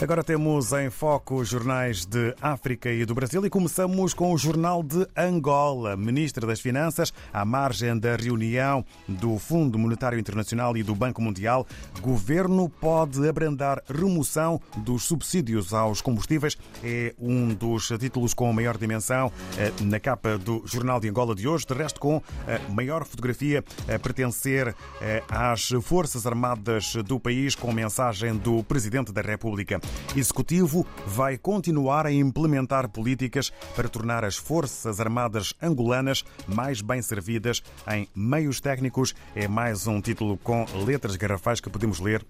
Agora temos em foco os jornais de África e do Brasil e começamos com o jornal de Angola. Ministra das Finanças, à margem da reunião do Fundo Monetário Internacional e do Banco Mundial, governo pode abrandar remoção dos subsídios aos combustíveis. É um dos títulos com maior dimensão eh, na capa do Jornal de Angola de hoje. De resto, com a maior fotografia a pertencer eh, às Forças Armadas do país, com mensagem do Presidente da República. Executivo vai continuar a implementar políticas para tornar as Forças Armadas angolanas mais bem servidas em meios técnicos. É mais um título com letras garrafais que podemos ler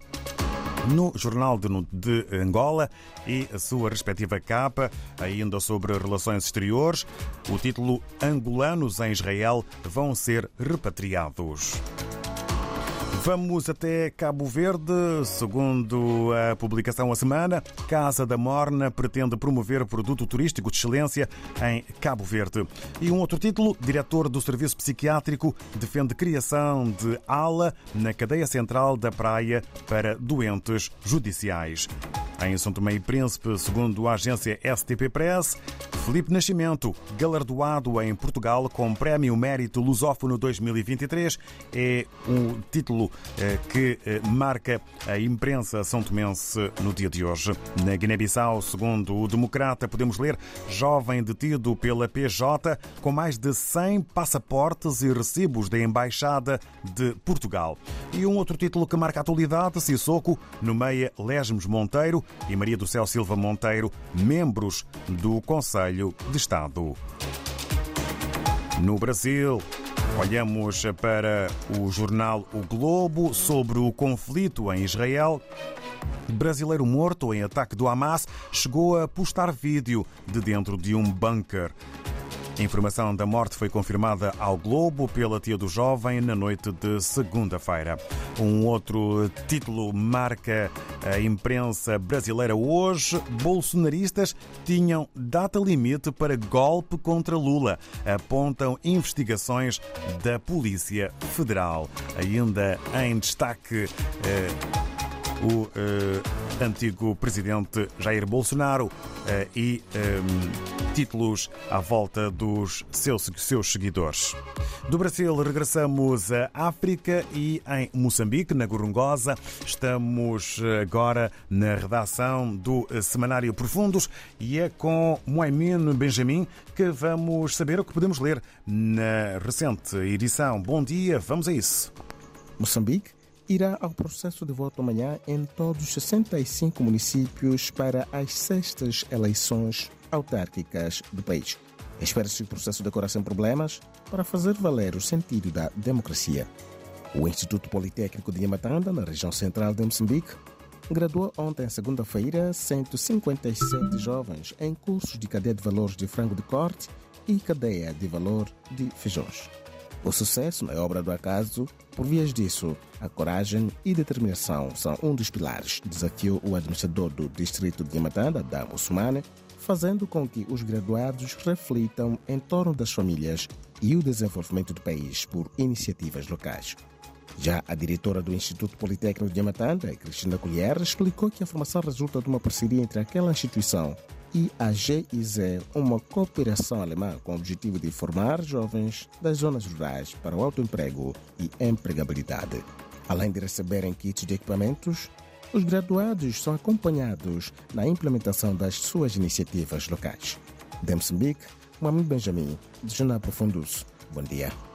no Jornal de, Angola e a sua respectiva capa, ainda sobre relações exteriores. O título Angolanos em Israel vão ser repatriados. Vamos até Cabo Verde. Segundo a publicação A Semana, Casa da Morna pretende promover produto turístico de excelência em Cabo Verde. E um outro título, diretor do Serviço Psiquiátrico defende criação de ala na cadeia central da praia para doentes judiciais. Em São Tomé e Príncipe, segundo a agência STP Press, Felipe Nascimento, galardoado em Portugal com Prémio Mérito Lusófono 2023, é um título eh, que eh, marca a imprensa são tomense no dia de hoje. Na Guiné-Bissau, segundo o Democrata, podemos ler jovem detido pela PJ com mais de 100 passaportes e recibos da Embaixada de Portugal. E um outro título que marca a atualidade, Sissoko nomeia Lesmes Monteiro e Maria do Céu Silva Monteiro, membros do Conselho de Estado. No Brasil, olhamos para o jornal O Globo sobre o conflito em Israel. Brasileiro morto em ataque do Hamas chegou a postar vídeo de dentro de um bunker. A informação da morte foi confirmada ao Globo pela tia do jovem na noite de segunda-feira. Um outro título marca a imprensa brasileira hoje. Bolsonaristas tinham data limite para golpe contra Lula. Apontam investigações da Polícia Federal. Ainda em destaque. Eh, o eh, antigo presidente Jair Bolsonaro eh, e eh, títulos à volta dos seus, seus seguidores. Do Brasil regressamos à África e em Moçambique, na Gorongosa. Estamos agora na redação do Semanário Profundos e é com Moemin Benjamin que vamos saber o que podemos ler na recente edição. Bom dia, vamos a isso. Moçambique irá ao processo de voto amanhã em todos os 65 municípios para as sextas eleições autárquicas do país. Espera-se o processo decorra sem problemas para fazer valer o sentido da democracia. O Instituto Politécnico de Yamatanda, na região central de Moçambique, graduou ontem, segunda-feira, 157 jovens em cursos de cadeia de valores de frango de corte e cadeia de valor de feijões. O sucesso não é obra do acaso, por vias disso, a coragem e determinação são um dos pilares, desafiou o administrador do distrito de Yamatanda, da Muçulmane, fazendo com que os graduados reflitam em torno das famílias e o desenvolvimento do país por iniciativas locais. Já a diretora do Instituto Politécnico de Yamatanda, Cristina Colher, explicou que a formação resulta de uma parceria entre aquela instituição e a GIZ, uma cooperação alemã com o objetivo de formar jovens das zonas rurais para o autoemprego e empregabilidade. Além de receberem kits de equipamentos, os graduados são acompanhados na implementação das suas iniciativas locais. De Moçambique, Mohamed Benjamin, de Jornal Profundos. Bom dia.